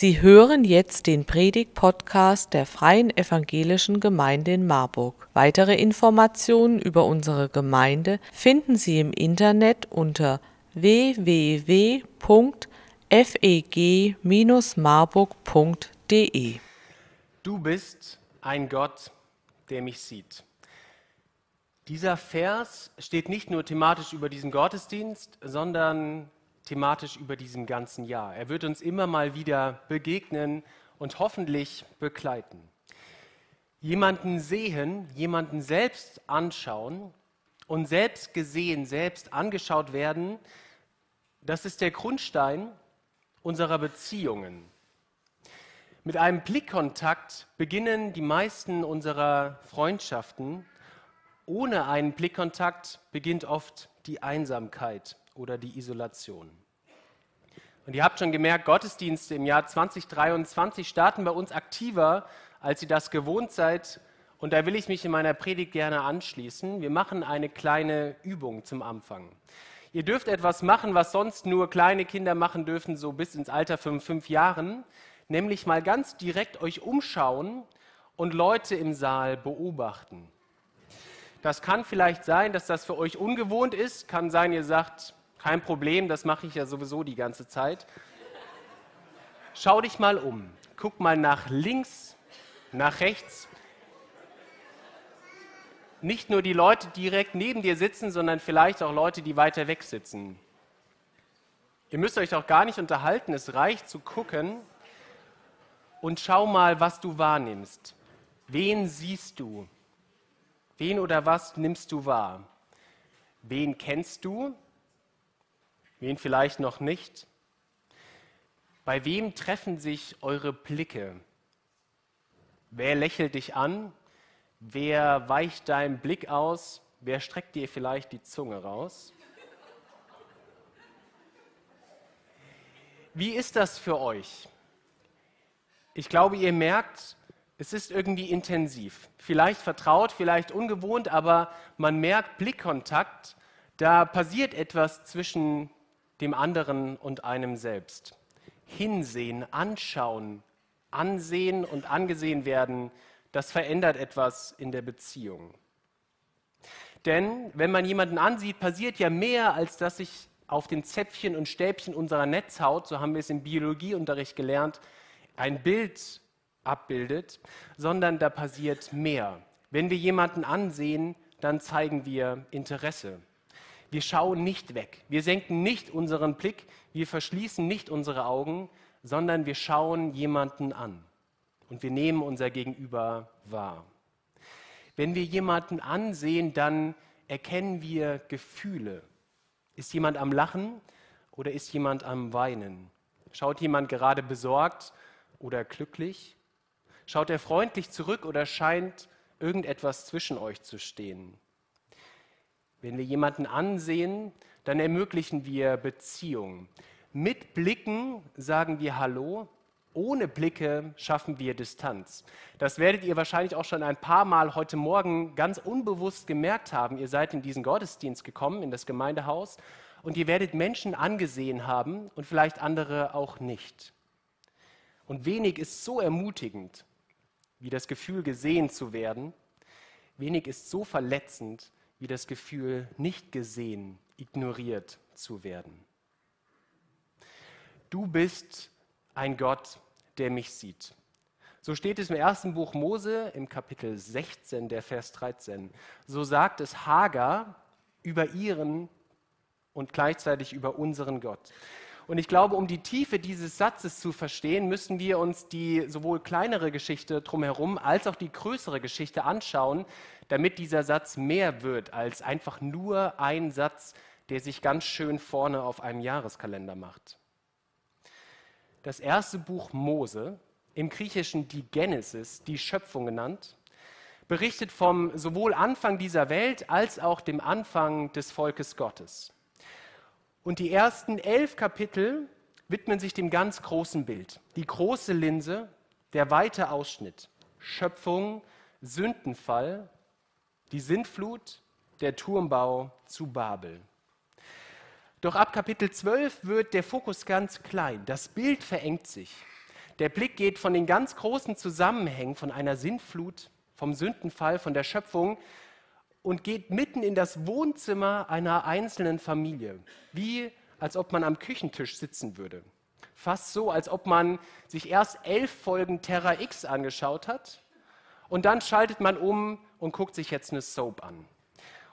Sie hören jetzt den Predig-Podcast der Freien Evangelischen Gemeinde in Marburg. Weitere Informationen über unsere Gemeinde finden Sie im Internet unter www.feg-marburg.de. Du bist ein Gott, der mich sieht. Dieser Vers steht nicht nur thematisch über diesen Gottesdienst, sondern thematisch über diesem ganzen Jahr. Er wird uns immer mal wieder begegnen und hoffentlich begleiten. Jemanden sehen, jemanden selbst anschauen und selbst gesehen, selbst angeschaut werden, das ist der Grundstein unserer Beziehungen. Mit einem Blickkontakt beginnen die meisten unserer Freundschaften. Ohne einen Blickkontakt beginnt oft die Einsamkeit oder die Isolation. Und ihr habt schon gemerkt, Gottesdienste im Jahr 2023 starten bei uns aktiver, als ihr das gewohnt seid. Und da will ich mich in meiner Predigt gerne anschließen. Wir machen eine kleine Übung zum Anfang. Ihr dürft etwas machen, was sonst nur kleine Kinder machen dürfen, so bis ins Alter von fünf Jahren, nämlich mal ganz direkt euch umschauen und Leute im Saal beobachten. Das kann vielleicht sein, dass das für euch ungewohnt ist, kann sein, ihr sagt, kein Problem, das mache ich ja sowieso die ganze Zeit. Schau dich mal um. Guck mal nach links, nach rechts. Nicht nur die Leute direkt neben dir sitzen, sondern vielleicht auch Leute, die weiter weg sitzen. Ihr müsst euch auch gar nicht unterhalten, es reicht zu gucken und schau mal, was du wahrnimmst. Wen siehst du? Wen oder was nimmst du wahr? Wen kennst du? Wen vielleicht noch nicht? Bei wem treffen sich eure Blicke? Wer lächelt dich an? Wer weicht deinem Blick aus? Wer streckt dir vielleicht die Zunge raus? Wie ist das für euch? Ich glaube, ihr merkt, es ist irgendwie intensiv. Vielleicht vertraut, vielleicht ungewohnt, aber man merkt Blickkontakt. Da passiert etwas zwischen dem anderen und einem selbst. Hinsehen, anschauen, ansehen und angesehen werden, das verändert etwas in der Beziehung. Denn wenn man jemanden ansieht, passiert ja mehr, als dass sich auf den Zäpfchen und Stäbchen unserer Netzhaut, so haben wir es im Biologieunterricht gelernt, ein Bild abbildet, sondern da passiert mehr. Wenn wir jemanden ansehen, dann zeigen wir Interesse. Wir schauen nicht weg. Wir senken nicht unseren Blick. Wir verschließen nicht unsere Augen, sondern wir schauen jemanden an. Und wir nehmen unser Gegenüber wahr. Wenn wir jemanden ansehen, dann erkennen wir Gefühle. Ist jemand am Lachen oder ist jemand am Weinen? Schaut jemand gerade besorgt oder glücklich? Schaut er freundlich zurück oder scheint irgendetwas zwischen euch zu stehen? Wenn wir jemanden ansehen, dann ermöglichen wir Beziehungen. Mit Blicken sagen wir Hallo, ohne Blicke schaffen wir Distanz. Das werdet ihr wahrscheinlich auch schon ein paar Mal heute Morgen ganz unbewusst gemerkt haben. Ihr seid in diesen Gottesdienst gekommen, in das Gemeindehaus, und ihr werdet Menschen angesehen haben und vielleicht andere auch nicht. Und wenig ist so ermutigend, wie das Gefühl gesehen zu werden. Wenig ist so verletzend, wie das Gefühl, nicht gesehen, ignoriert zu werden. Du bist ein Gott, der mich sieht. So steht es im ersten Buch Mose im Kapitel 16, der Vers 13. So sagt es Hagar über ihren und gleichzeitig über unseren Gott. Und ich glaube, um die Tiefe dieses Satzes zu verstehen, müssen wir uns die sowohl kleinere Geschichte drumherum als auch die größere Geschichte anschauen, damit dieser Satz mehr wird als einfach nur ein Satz, der sich ganz schön vorne auf einem Jahreskalender macht. Das erste Buch Mose, im Griechischen die Genesis, die Schöpfung genannt, berichtet vom sowohl Anfang dieser Welt als auch dem Anfang des Volkes Gottes. Und die ersten elf Kapitel widmen sich dem ganz großen Bild. Die große Linse, der weite Ausschnitt, Schöpfung, Sündenfall, die Sintflut, der Turmbau zu Babel. Doch ab Kapitel 12 wird der Fokus ganz klein. Das Bild verengt sich. Der Blick geht von den ganz großen Zusammenhängen, von einer Sintflut, vom Sündenfall, von der Schöpfung und geht mitten in das Wohnzimmer einer einzelnen Familie, wie als ob man am Küchentisch sitzen würde. Fast so, als ob man sich erst elf Folgen Terra X angeschaut hat und dann schaltet man um und guckt sich jetzt eine Soap an.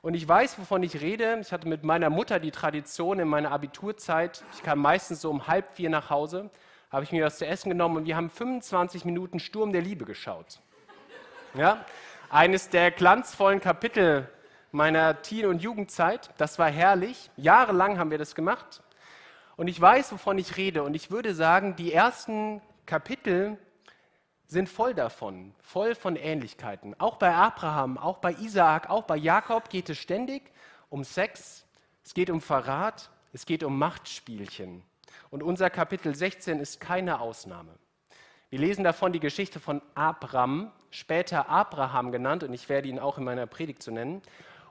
Und ich weiß, wovon ich rede. Ich hatte mit meiner Mutter die Tradition in meiner Abiturzeit, ich kam meistens so um halb vier nach Hause, habe ich mir was zu essen genommen und wir haben 25 Minuten Sturm der Liebe geschaut. Ja? Eines der glanzvollen Kapitel meiner Teen- und Jugendzeit. Das war herrlich. Jahrelang haben wir das gemacht. Und ich weiß, wovon ich rede. Und ich würde sagen, die ersten Kapitel sind voll davon, voll von Ähnlichkeiten. Auch bei Abraham, auch bei Isaak, auch bei Jakob geht es ständig um Sex, es geht um Verrat, es geht um Machtspielchen. Und unser Kapitel 16 ist keine Ausnahme. Wir lesen davon die Geschichte von Abram, später Abraham genannt, und ich werde ihn auch in meiner Predigt zu nennen,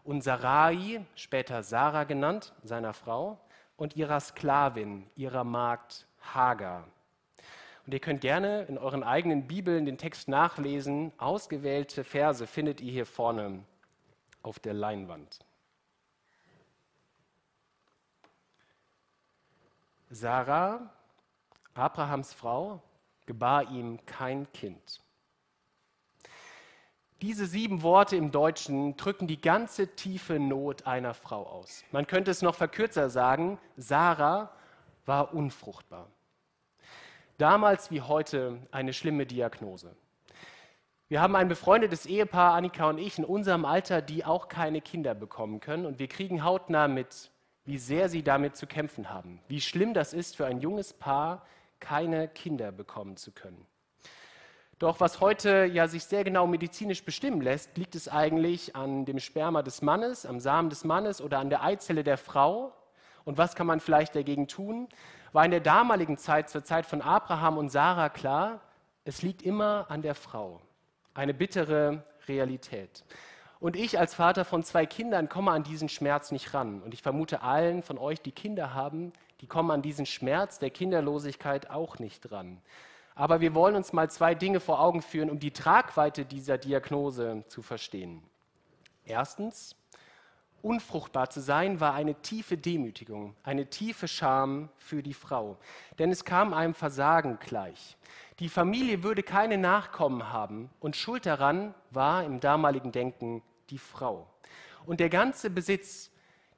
und Sarai, später Sarah genannt, seiner Frau, und ihrer Sklavin, ihrer Magd Hagar. Und ihr könnt gerne in euren eigenen Bibeln den Text nachlesen. Ausgewählte Verse findet ihr hier vorne auf der Leinwand. Sarah, Abrahams Frau, gebar ihm kein Kind. Diese sieben Worte im Deutschen drücken die ganze tiefe Not einer Frau aus. Man könnte es noch verkürzer sagen, Sarah war unfruchtbar. Damals wie heute eine schlimme Diagnose. Wir haben ein befreundetes Ehepaar, Annika und ich, in unserem Alter, die auch keine Kinder bekommen können. Und wir kriegen hautnah mit, wie sehr sie damit zu kämpfen haben. Wie schlimm das ist für ein junges Paar, keine Kinder bekommen zu können. Doch was heute ja sich sehr genau medizinisch bestimmen lässt, liegt es eigentlich an dem Sperma des Mannes, am Samen des Mannes oder an der Eizelle der Frau. Und was kann man vielleicht dagegen tun? war in der damaligen Zeit, zur Zeit von Abraham und Sarah klar, es liegt immer an der Frau. Eine bittere Realität. Und ich als Vater von zwei Kindern komme an diesen Schmerz nicht ran. Und ich vermute allen von euch, die Kinder haben, die kommen an diesen Schmerz der Kinderlosigkeit auch nicht ran. Aber wir wollen uns mal zwei Dinge vor Augen führen, um die Tragweite dieser Diagnose zu verstehen. Erstens, unfruchtbar zu sein, war eine tiefe Demütigung, eine tiefe Scham für die Frau. Denn es kam einem Versagen gleich. Die Familie würde keine Nachkommen haben und schuld daran war im damaligen Denken die Frau. Und der ganze Besitz,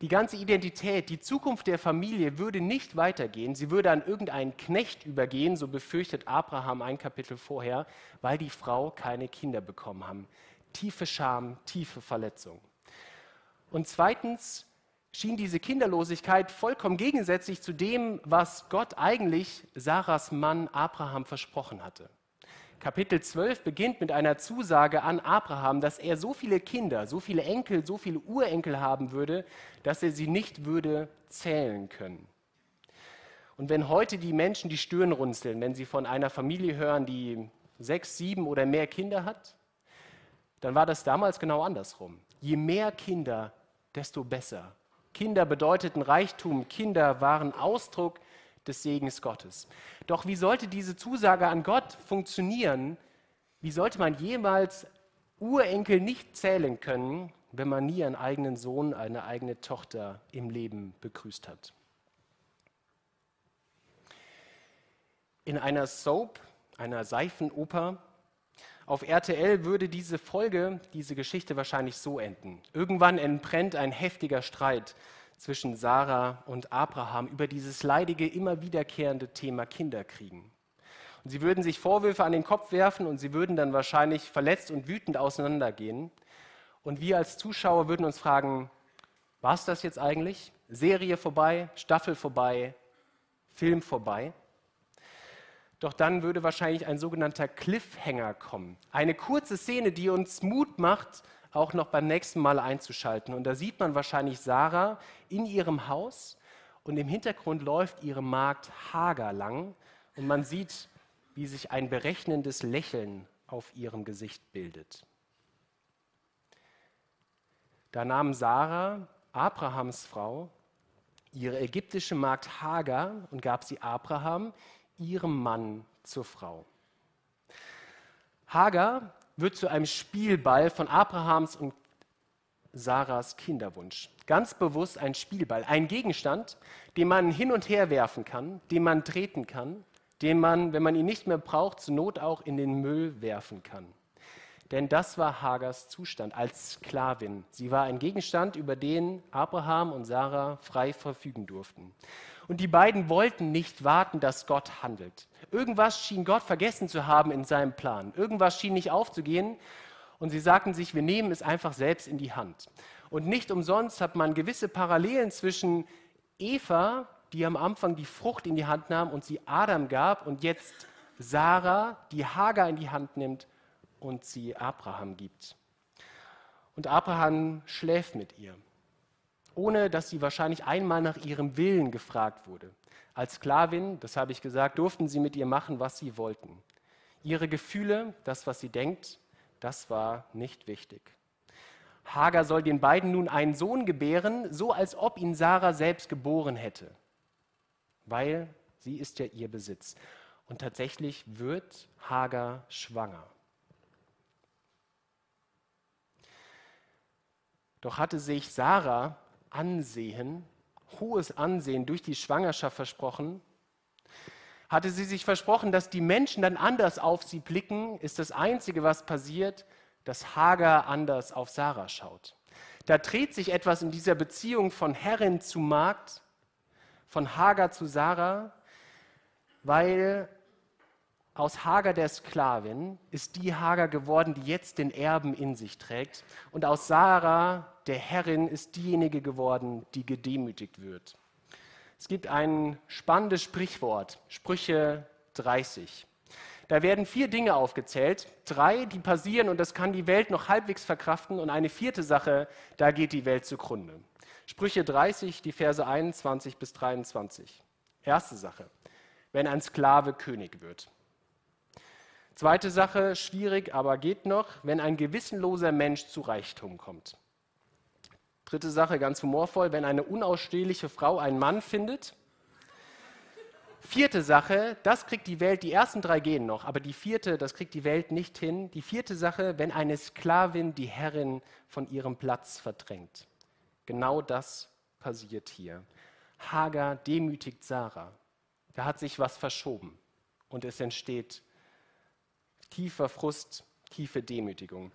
die ganze Identität, die Zukunft der Familie würde nicht weitergehen. Sie würde an irgendeinen Knecht übergehen, so befürchtet Abraham ein Kapitel vorher, weil die Frau keine Kinder bekommen haben. Tiefe Scham, tiefe Verletzung. Und zweitens schien diese Kinderlosigkeit vollkommen gegensätzlich zu dem, was Gott eigentlich Sarahs Mann Abraham versprochen hatte. Kapitel 12 beginnt mit einer Zusage an Abraham, dass er so viele Kinder, so viele Enkel, so viele Urenkel haben würde, dass er sie nicht würde zählen können. Und wenn heute die Menschen die Stirn runzeln, wenn sie von einer Familie hören, die sechs, sieben oder mehr Kinder hat, dann war das damals genau andersrum. Je mehr Kinder, desto besser. Kinder bedeuteten Reichtum, Kinder waren Ausdruck des Segens Gottes. Doch wie sollte diese Zusage an Gott funktionieren? Wie sollte man jemals Urenkel nicht zählen können, wenn man nie einen eigenen Sohn, eine eigene Tochter im Leben begrüßt hat? In einer Soap, einer Seifenoper, auf RTL würde diese Folge, diese Geschichte wahrscheinlich so enden. Irgendwann entbrennt ein heftiger Streit zwischen Sarah und Abraham über dieses leidige, immer wiederkehrende Thema Kinderkriegen. Und sie würden sich Vorwürfe an den Kopf werfen und sie würden dann wahrscheinlich verletzt und wütend auseinandergehen. Und wir als Zuschauer würden uns fragen, war es das jetzt eigentlich? Serie vorbei, Staffel vorbei, Film vorbei? Doch dann würde wahrscheinlich ein sogenannter Cliffhanger kommen. Eine kurze Szene, die uns Mut macht, auch noch beim nächsten Mal einzuschalten. Und da sieht man wahrscheinlich Sarah in ihrem Haus und im Hintergrund läuft ihre Magd Hagar lang und man sieht, wie sich ein berechnendes Lächeln auf ihrem Gesicht bildet. Da nahm Sarah, Abrahams Frau, ihre ägyptische Magd Hagar und gab sie Abraham, ihrem Mann zur Frau. Hagar wird zu einem Spielball von Abrahams und Sarahs Kinderwunsch. Ganz bewusst ein Spielball, ein Gegenstand, den man hin und her werfen kann, den man treten kann, den man, wenn man ihn nicht mehr braucht, zur Not auch in den Müll werfen kann. Denn das war Hagers Zustand als Sklavin. Sie war ein Gegenstand, über den Abraham und Sarah frei verfügen durften. Und die beiden wollten nicht warten, dass Gott handelt. Irgendwas schien Gott vergessen zu haben in seinem Plan. Irgendwas schien nicht aufzugehen. Und sie sagten sich, wir nehmen es einfach selbst in die Hand. Und nicht umsonst hat man gewisse Parallelen zwischen Eva, die am Anfang die Frucht in die Hand nahm und sie Adam gab, und jetzt Sarah, die Hagar in die Hand nimmt und sie Abraham gibt. Und Abraham schläft mit ihr, ohne dass sie wahrscheinlich einmal nach ihrem Willen gefragt wurde. Als Sklavin, das habe ich gesagt, durften sie mit ihr machen, was sie wollten. Ihre Gefühle, das, was sie denkt, das war nicht wichtig. Hagar soll den beiden nun einen Sohn gebären, so als ob ihn Sarah selbst geboren hätte, weil sie ist ja ihr Besitz. Und tatsächlich wird Hagar schwanger. Doch hatte sich Sarah Ansehen, hohes Ansehen durch die Schwangerschaft versprochen. Hatte sie sich versprochen, dass die Menschen dann anders auf sie blicken, ist das Einzige, was passiert, dass Hagar anders auf Sarah schaut. Da dreht sich etwas in dieser Beziehung von Herrin zu Magd, von Hagar zu Sarah, weil aus Hagar der Sklavin ist die Hagar geworden, die jetzt den Erben in sich trägt. Und aus Sarah der Herrin ist diejenige geworden, die gedemütigt wird. Es gibt ein spannendes Sprichwort, Sprüche 30. Da werden vier Dinge aufgezählt, drei, die passieren und das kann die Welt noch halbwegs verkraften und eine vierte Sache, da geht die Welt zugrunde. Sprüche 30, die Verse 21 bis 23. Erste Sache, wenn ein Sklave König wird. Zweite Sache, schwierig, aber geht noch, wenn ein gewissenloser Mensch zu Reichtum kommt. Dritte Sache, ganz humorvoll, wenn eine unausstehliche Frau einen Mann findet. Vierte Sache, das kriegt die Welt, die ersten drei gehen noch, aber die vierte, das kriegt die Welt nicht hin. Die vierte Sache, wenn eine Sklavin die Herrin von ihrem Platz verdrängt. Genau das passiert hier. Hagar demütigt Sarah. Da hat sich was verschoben und es entsteht tiefer Frust, tiefe Demütigung.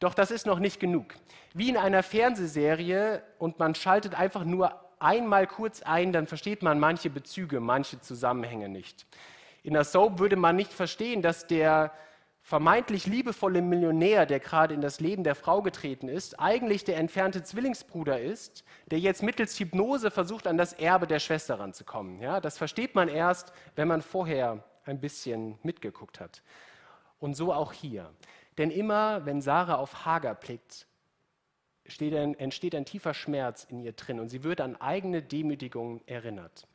Doch das ist noch nicht genug. Wie in einer Fernsehserie und man schaltet einfach nur einmal kurz ein, dann versteht man manche Bezüge, manche Zusammenhänge nicht. In der Soap würde man nicht verstehen, dass der vermeintlich liebevolle Millionär, der gerade in das Leben der Frau getreten ist, eigentlich der entfernte Zwillingsbruder ist, der jetzt mittels Hypnose versucht, an das Erbe der Schwester ranzukommen. Ja, das versteht man erst, wenn man vorher ein bisschen mitgeguckt hat. Und so auch hier. Denn immer, wenn Sarah auf Hagar blickt, ein, entsteht ein tiefer Schmerz in ihr drin und sie wird an eigene Demütigung erinnert.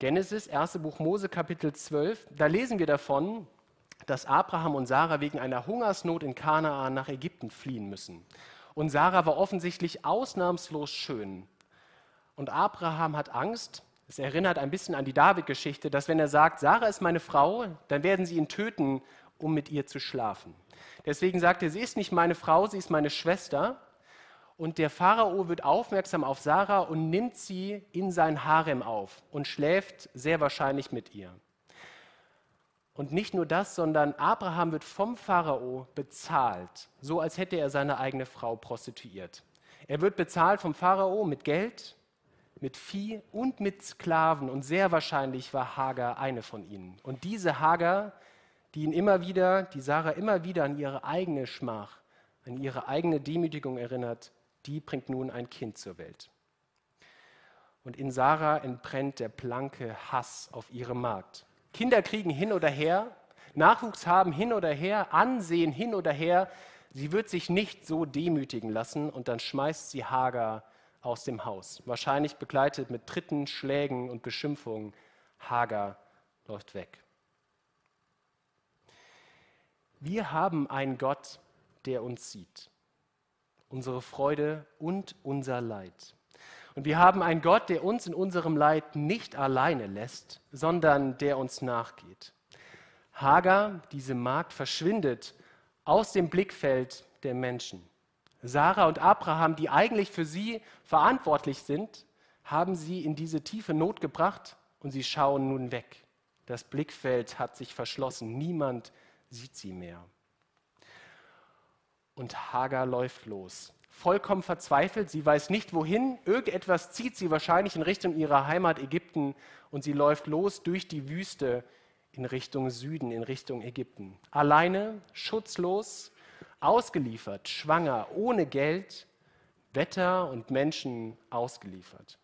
Genesis, 1. Buch Mose, Kapitel 12, da lesen wir davon, dass Abraham und Sarah wegen einer Hungersnot in Kanaan nach Ägypten fliehen müssen. Und Sarah war offensichtlich ausnahmslos schön. Und Abraham hat Angst, es erinnert ein bisschen an die David-Geschichte, dass wenn er sagt, Sarah ist meine Frau, dann werden sie ihn töten, um mit ihr zu schlafen. Deswegen sagt er, sie ist nicht meine Frau, sie ist meine Schwester. Und der Pharao wird aufmerksam auf Sarah und nimmt sie in sein Harem auf und schläft sehr wahrscheinlich mit ihr. Und nicht nur das, sondern Abraham wird vom Pharao bezahlt, so als hätte er seine eigene Frau prostituiert. Er wird bezahlt vom Pharao mit Geld, mit Vieh und mit Sklaven und sehr wahrscheinlich war Hagar eine von ihnen. Und diese Hagar, die ihn immer wieder, die Sarah immer wieder an ihre eigene Schmach, an ihre eigene Demütigung erinnert, die bringt nun ein Kind zur Welt. Und in Sarah entbrennt der blanke Hass auf ihre Magd. Kinder kriegen hin oder her, Nachwuchs haben hin oder her, Ansehen hin oder her. Sie wird sich nicht so demütigen lassen und dann schmeißt sie Hagar aus dem Haus. Wahrscheinlich begleitet mit Tritten, Schlägen und Beschimpfungen. Hagar läuft weg. Wir haben einen Gott, der uns sieht. Unsere Freude und unser Leid. Und wir haben einen Gott, der uns in unserem Leid nicht alleine lässt, sondern der uns nachgeht. Hagar, diese Magd, verschwindet aus dem Blickfeld der Menschen. Sarah und Abraham, die eigentlich für sie verantwortlich sind, haben sie in diese tiefe Not gebracht und sie schauen nun weg. Das Blickfeld hat sich verschlossen, niemand sieht sie mehr. Und Hagar läuft los, vollkommen verzweifelt, sie weiß nicht wohin, irgendetwas zieht sie wahrscheinlich in Richtung ihrer Heimat Ägypten und sie läuft los durch die Wüste in Richtung Süden, in Richtung Ägypten. Alleine, schutzlos, ausgeliefert, schwanger, ohne Geld, Wetter und Menschen ausgeliefert.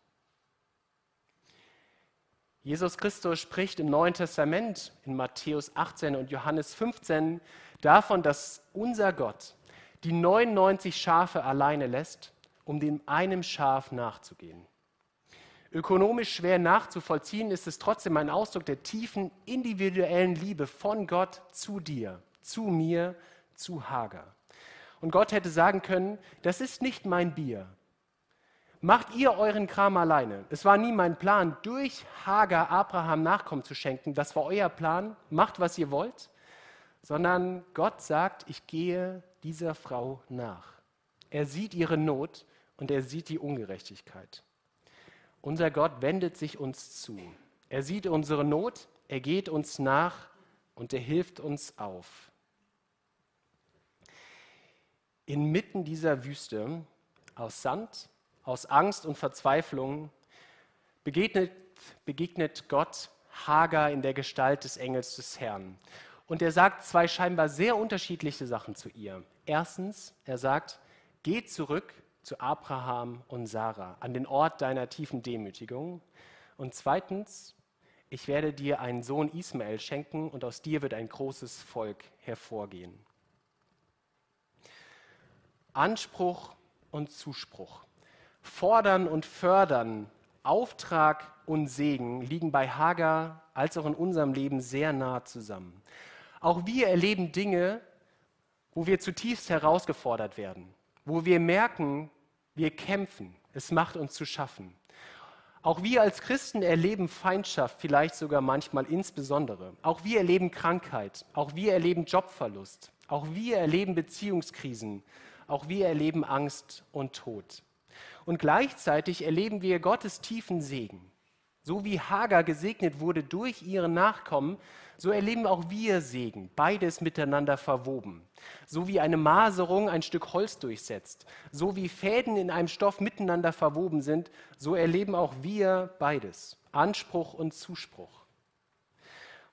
Jesus Christus spricht im Neuen Testament in Matthäus 18 und Johannes 15 davon, dass unser Gott die 99 Schafe alleine lässt, um dem einem Schaf nachzugehen. Ökonomisch schwer nachzuvollziehen ist es trotzdem ein Ausdruck der tiefen individuellen Liebe von Gott zu dir, zu mir, zu Hagar. Und Gott hätte sagen können, das ist nicht mein Bier. Macht ihr euren Kram alleine. Es war nie mein Plan, durch Hagar Abraham Nachkommen zu schenken. Das war euer Plan. Macht, was ihr wollt. Sondern Gott sagt, ich gehe dieser Frau nach. Er sieht ihre Not und er sieht die Ungerechtigkeit. Unser Gott wendet sich uns zu. Er sieht unsere Not, er geht uns nach und er hilft uns auf. Inmitten dieser Wüste aus Sand, aus Angst und Verzweiflung begegnet, begegnet Gott Hagar in der Gestalt des Engels des Herrn. Und er sagt zwei scheinbar sehr unterschiedliche Sachen zu ihr. Erstens, er sagt, geh zurück zu Abraham und Sarah, an den Ort deiner tiefen Demütigung. Und zweitens, ich werde dir einen Sohn Ismael schenken und aus dir wird ein großes Volk hervorgehen. Anspruch und Zuspruch, Fordern und Fördern, Auftrag und Segen liegen bei Hagar als auch in unserem Leben sehr nah zusammen. Auch wir erleben Dinge, wo wir zutiefst herausgefordert werden, wo wir merken, wir kämpfen. Es macht uns zu schaffen. Auch wir als Christen erleben Feindschaft, vielleicht sogar manchmal insbesondere. Auch wir erleben Krankheit. Auch wir erleben Jobverlust. Auch wir erleben Beziehungskrisen. Auch wir erleben Angst und Tod. Und gleichzeitig erleben wir Gottes tiefen Segen. So wie Hagar gesegnet wurde durch ihre Nachkommen, so erleben auch wir Segen, beides miteinander verwoben. So wie eine Maserung ein Stück Holz durchsetzt, so wie Fäden in einem Stoff miteinander verwoben sind, so erleben auch wir beides, Anspruch und Zuspruch.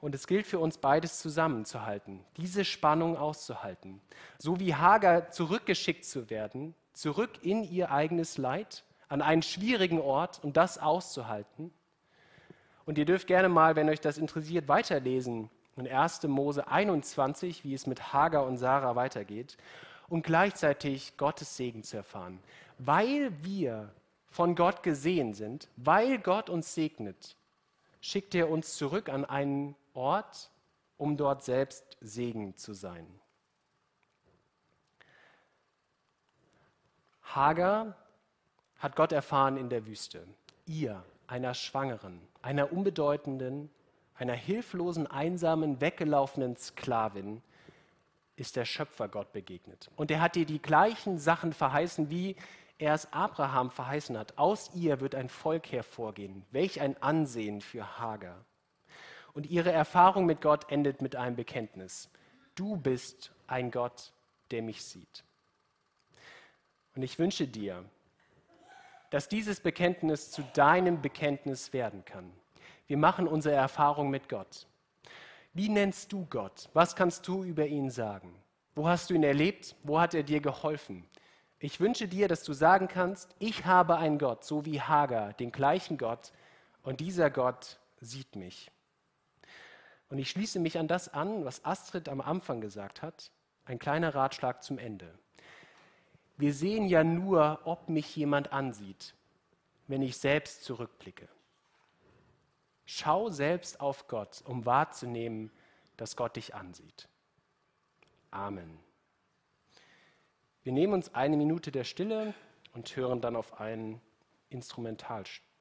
Und es gilt für uns beides zusammenzuhalten, diese Spannung auszuhalten. So wie Hagar zurückgeschickt zu werden, zurück in ihr eigenes Leid, an einen schwierigen Ort und das auszuhalten und ihr dürft gerne mal, wenn euch das interessiert, weiterlesen in 1. Mose 21, wie es mit Hagar und Sarah weitergeht und gleichzeitig Gottes Segen zu erfahren. Weil wir von Gott gesehen sind, weil Gott uns segnet, schickt er uns zurück an einen Ort, um dort selbst Segen zu sein. Hagar hat Gott erfahren in der Wüste. Ihr einer Schwangeren, einer unbedeutenden, einer hilflosen, einsamen, weggelaufenen Sklavin ist der Schöpfer Gott begegnet. Und er hat ihr die gleichen Sachen verheißen, wie er es Abraham verheißen hat. Aus ihr wird ein Volk hervorgehen. Welch ein Ansehen für Hagar. Und ihre Erfahrung mit Gott endet mit einem Bekenntnis. Du bist ein Gott, der mich sieht. Und ich wünsche dir, dass dieses Bekenntnis zu deinem Bekenntnis werden kann. Wir machen unsere Erfahrung mit Gott. Wie nennst du Gott? Was kannst du über ihn sagen? Wo hast du ihn erlebt? Wo hat er dir geholfen? Ich wünsche dir, dass du sagen kannst, ich habe einen Gott, so wie Hagar, den gleichen Gott, und dieser Gott sieht mich. Und ich schließe mich an das an, was Astrid am Anfang gesagt hat, ein kleiner Ratschlag zum Ende. Wir sehen ja nur, ob mich jemand ansieht, wenn ich selbst zurückblicke. Schau selbst auf Gott, um wahrzunehmen, dass Gott dich ansieht. Amen. Wir nehmen uns eine Minute der Stille und hören dann auf einen Instrumentalstück.